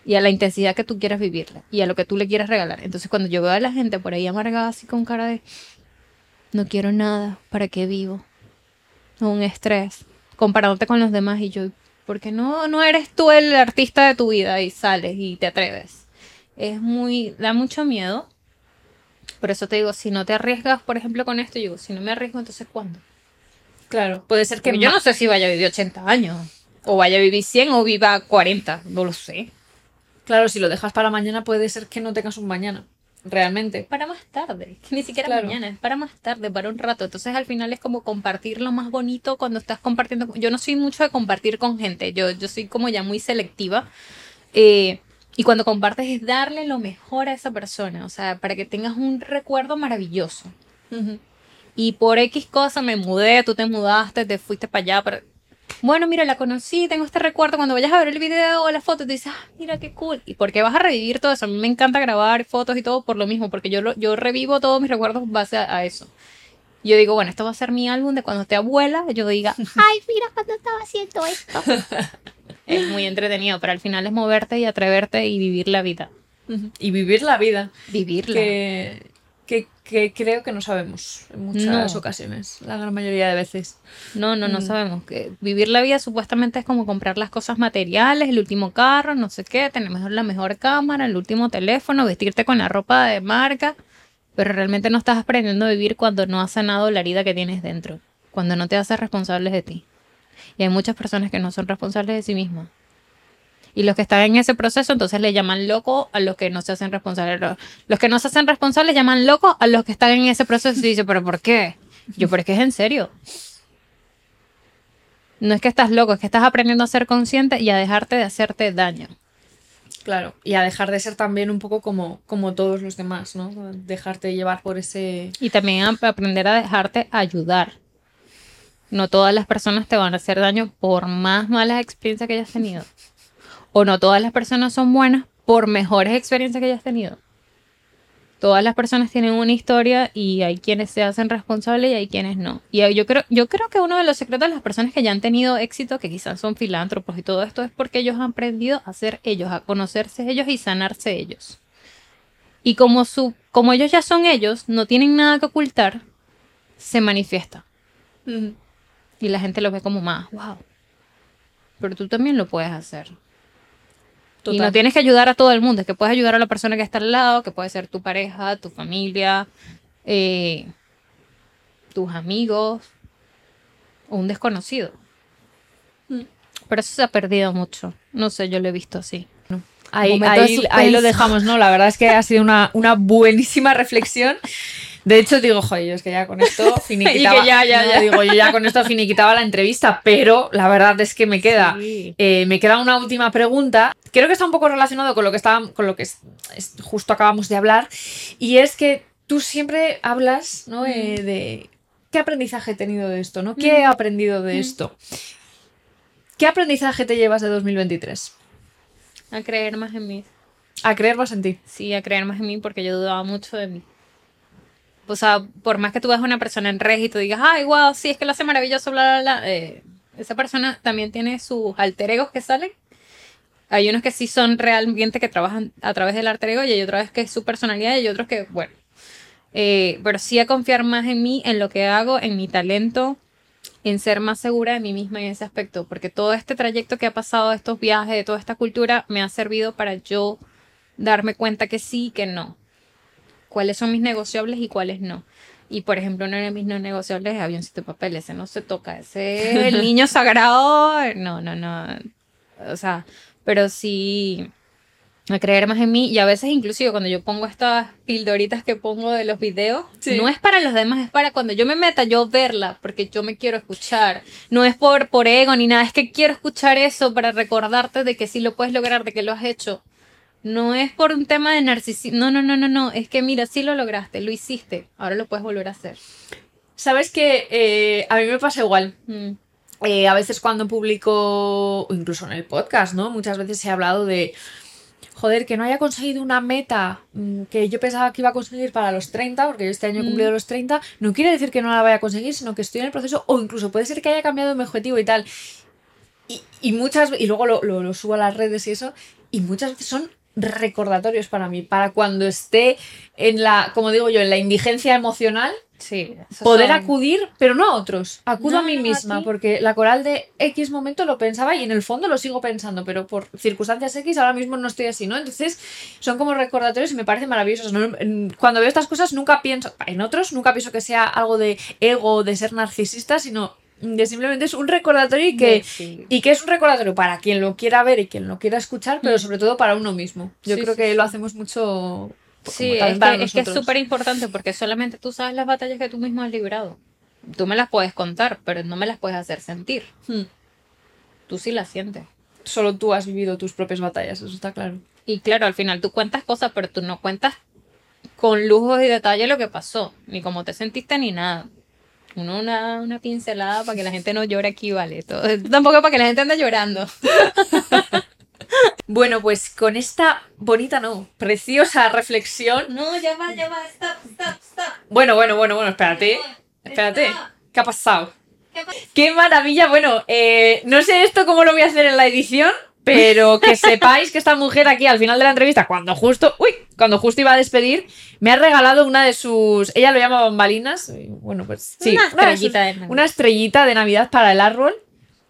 Y a la intensidad que tú quieras vivirla. Y a lo que tú le quieras regalar. Entonces cuando yo veo a la gente por ahí amargada así con cara de, no quiero nada, ¿para qué vivo? Un estrés. Comparándote con los demás y yo, porque no, no eres tú el artista de tu vida y sales y te atreves. Es muy, da mucho miedo. Por eso te digo, si no te arriesgas, por ejemplo, con esto, yo digo, si no me arriesgo, entonces ¿cuándo? Claro, puede ser que Porque yo no sé si vaya a vivir 80 años, o vaya a vivir 100 o viva 40, no lo sé. Claro, si lo dejas para mañana puede ser que no tengas un mañana. Realmente. Para más tarde, que ni siquiera Claro. mañana, es para más tarde, para un rato. Entonces al final es como compartir lo más bonito cuando estás compartiendo. Yo no soy mucho de compartir con gente, yo, yo soy como ya muy selectiva. Eh, y cuando compartes es darle lo mejor a esa persona, o sea, para que tengas un recuerdo maravilloso. Y por X cosa me mudé, tú te mudaste, te fuiste para allá. Para... Bueno, mira, la conocí, tengo este recuerdo. Cuando vayas a ver el video o la foto, te dices, ah, mira qué cool. ¿Y por qué vas a revivir todo eso? A mí me encanta grabar fotos y todo por lo mismo, porque yo, lo, yo revivo todos mis recuerdos en base a, a eso. Yo digo, bueno, esto va a ser mi álbum de cuando esté abuela. Yo diga, ay, mira cuando estaba haciendo esto. es muy entretenido, pero al final es moverte y atreverte y vivir la vida. Y vivir la vida. Vivirla. Que, que, que creo que no sabemos en muchas No. ocasiones. La gran mayoría de veces. No, no, no Mm. sabemos que vivir la vida supuestamente es como comprar las cosas materiales, el último carro, no sé qué, tener mejor la mejor cámara, el último teléfono, vestirte con la ropa de marca, pero realmente no estás aprendiendo a vivir cuando no has sanado la herida que tienes dentro, cuando no te haces responsable de ti. Y hay muchas personas que no son responsables de sí mismas. Y los que están en ese proceso, entonces le llaman loco a los que no se hacen responsables. Los- que no se hacen responsables llaman loco a los que están en ese proceso y dicen, pero ¿por qué? Yo, pero es que es en serio. No es que estás loco, es que estás aprendiendo a ser consciente y a dejarte de hacerte daño. Claro. Y a dejar de ser también un poco como, como todos los demás, ¿no? Dejarte llevar por ese. Y también a- aprender a dejarte ayudar. No todas las personas te van a hacer daño por más malas experiencias que hayas tenido. O no todas las personas son buenas por mejores experiencias que hayas tenido. Todas las personas tienen una historia y hay quienes se hacen responsables y hay quienes no. Y yo creo, yo creo que uno de los secretos de las personas que ya han tenido éxito, que quizás son filántropos y todo esto, es porque ellos han aprendido a ser ellos, a conocerse ellos y sanarse ellos. Y como, su, como ellos ya son ellos, no tienen nada que ocultar, se manifiesta. Y la gente lo ve como más, wow. Pero tú también lo puedes hacer. Y no tienes que ayudar a todo el mundo, es que puedes ayudar a la persona que está al lado, que puede ser tu pareja, tu familia. eh, tus amigos o un desconocido. Mm. Pero eso se ha perdido mucho. No sé, yo lo he visto así. Ahí, ahí, ahí lo dejamos, ¿no? La verdad es que ha sido una, una buenísima reflexión. De hecho, digo, joder, yo es que ya con esto finiquitaba. Y que ya, ya, no. Digo, yo ya con esto finiquitaba la entrevista, pero la verdad es que me queda. Sí. eh, me queda una última pregunta. Creo que está un poco relacionado con lo que estaba, con lo que es- es- justo acabamos de hablar. Y es que tú siempre hablas, ¿no? Eh, de qué aprendizaje he tenido de esto, ¿no? ¿Qué he aprendido de Mm. esto? ¿Qué aprendizaje te llevas de 2023? A creer más en mí. A creer más en ti. Sí, a creer más en mí porque yo dudaba mucho de mí. O sea, por más que tú veas una persona en red y tú digas, ay, wow, sí, es que lo hace maravilloso, bla, bla, bla. eh, esa persona también tiene sus alter egos que salen. Hay unos que sí son realmente que trabajan a través del alter ego y hay otros que es su personalidad y hay otros que, bueno. Eh, pero sí a confiar más en mí, en lo que hago, en mi talento, en ser más segura de mí misma en ese aspecto. Porque todo este trayecto que ha pasado, estos viajes, de toda esta cultura, me ha servido para yo darme cuenta que sí y que no. Cuáles son mis negociables y cuáles no. Y por ejemplo, uno de mis no negociables es avioncito de papel. Ese no se toca. Ese es el niño sagrado. No, no, no. O sea, pero sí a creer más en mí. Y a veces, inclusive, cuando yo pongo estas pildoritas que pongo de los videos, Sí. no es para los demás, es para cuando yo me meta, yo verla, porque yo me quiero escuchar. No es por, por ego ni nada, es que quiero escuchar eso para recordarte de que sí lo puedes lograr, de que lo has hecho. No es por un tema de narcisismo. No, no, no, no, no. Es que mira, sí lo lograste, lo hiciste. Ahora lo puedes volver a hacer. Sabes que eh, a mí me pasa igual. Mm. Eh, a veces cuando publico, o incluso en el podcast, ¿no? Muchas veces he hablado de, joder, que no haya conseguido una meta mm, que yo pensaba que iba a conseguir para los 30, porque yo este año he Mm. cumplido los 30, no quiere decir que no la vaya a conseguir, sino que estoy en el proceso, o incluso puede ser que haya cambiado mi objetivo y tal. Y, y muchas y luego lo, lo- lo subo a las redes y eso, y muchas veces son recordatorios para mí, para cuando esté en la, como digo yo, en la indigencia emocional, Sí. poder son- acudir, pero no a otros. Acudo No, a mí no, misma, porque la coral de X momento lo pensaba y en el fondo lo sigo pensando, pero por circunstancias X ahora mismo no estoy así, ¿no? Entonces son como recordatorios y me parecen maravillosos. Cuando veo estas cosas nunca pienso, en otros nunca pienso que sea algo de ego, de ser narcisista, sino de simplemente es un recordatorio y que... Sí. Y que es un recordatorio para quien lo quiera ver y quien lo quiera escuchar, pero Mm. sobre todo para uno mismo. Yo Sí, creo sí, que lo hacemos mucho pues, Sí, es que, es que es súper importante porque solamente tú sabes las batallas que tú mismo has librado. Tú me las puedes contar, pero no me las puedes hacer sentir. Hmm. Tú sí las sientes. Solo tú has vivido tus propias batallas, eso está claro. Y claro, al final tú cuentas cosas, pero tú no cuentas con lujos y detalle lo que pasó, ni cómo te sentiste ni nada. Uno una, una pincelada para que la gente no llore aquí, vale. Todo- tampoco para que la gente ande llorando. Bueno, pues con esta bonita, no, preciosa reflexión. No, ya va, ya va, stop, stop, stop. Bueno, bueno, bueno, bueno, espérate. Espérate. ¿Qué ha pasado? ¿Qué pasa? ¡Qué maravilla! Bueno, eh, no sé esto cómo lo voy a hacer en la edición, pero que sepáis que esta mujer aquí al final de la entrevista, cuando justo, uy, cuando justo iba a despedir, me ha regalado una de sus, ella lo llama bambalinas, y bueno, pues sí, Una de sus- estrellita de Navidad. una estrellita de Navidad para el árbol.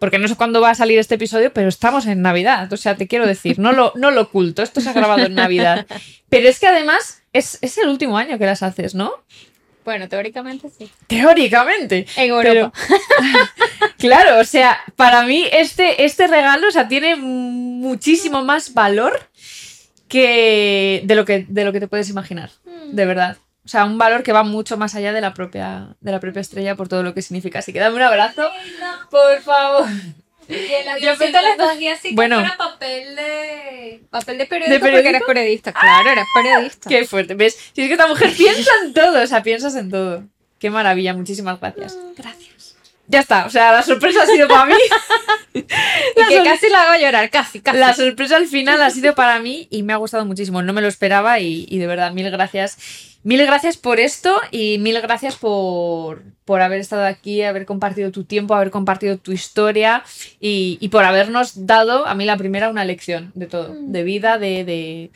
Porque no sé cuándo va a salir este episodio, pero estamos en Navidad. O sea, te quiero decir, no lo, no lo oculto, esto se ha grabado en Navidad. Pero es que además es, es el último año que las haces, ¿no? Bueno, teóricamente sí. Teóricamente. En Europa. Claro, o sea, para mí este, este regalo o sea, tiene muchísimo más valor que de lo que, de lo que te puedes imaginar, de verdad. O sea, un valor que va mucho más allá de la propia, de la propia estrella por todo lo que significa. Así que dame un abrazo, por favor. Yo pensando- le cogí así Bueno. como era papel de... Papel de periódico, ¿De porque periódico? eres periodista. Claro, eres periodista. Qué fuerte, ¿ves? Si es que esta mujer piensa en todo, o sea, piensas en todo. Qué maravilla, muchísimas gracias. Gracias. Ya está, o sea, la sorpresa ha sido para mí. Y que casi la hago llorar, casi, casi. La sorpresa al final ha sido para mí y me ha gustado muchísimo. No me lo esperaba y, y de verdad, mil gracias. Mil gracias por esto y mil gracias por, por haber estado aquí, haber compartido tu tiempo, haber compartido tu historia y, y por habernos dado, a mí la primera, una lección de todo, de vida, de, de...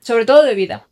sobre todo de vida.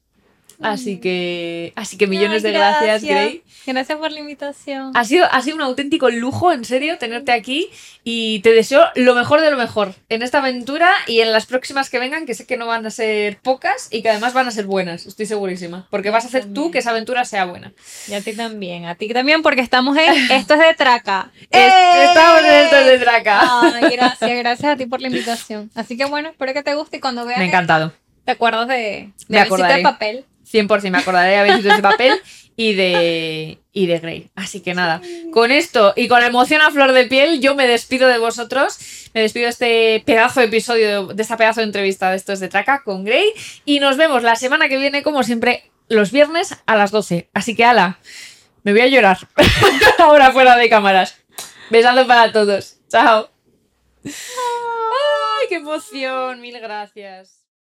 Así que, así que millones Ay, de gracias. Grey. Gracias por la invitación. Ha sido, ha sido un auténtico lujo, en serio, tenerte aquí y te deseo lo mejor de lo mejor en esta aventura y en las próximas que vengan, que sé que no van a ser pocas y que además van a ser buenas, estoy segurísima. Porque vas a hacer tú que esa aventura sea buena. Y a ti también, a ti también, porque estamos en Esto es de Traca. Es- ¡Eh! Estamos en esto de Draca. Ay, gracias, gracias a ti por la invitación. Así que bueno, espero que te guste y cuando veas Me ha encantado. te acuerdas de, de Me Besito acordaré. de papel. 100% me acordaré de besitos de papel y de, y de Grey. Así que nada, con esto y con la emoción a flor de piel, yo me despido de vosotros. Me despido de este pedazo de episodio, de esta pedazo de entrevista de estos de Traca con Grey. Y nos vemos la semana que viene, como siempre, los viernes a las 12. Así que, ala, me voy a llorar. Ahora fuera de cámaras. Besando para todos. Chao. ¡Ay, qué emoción! Mil gracias.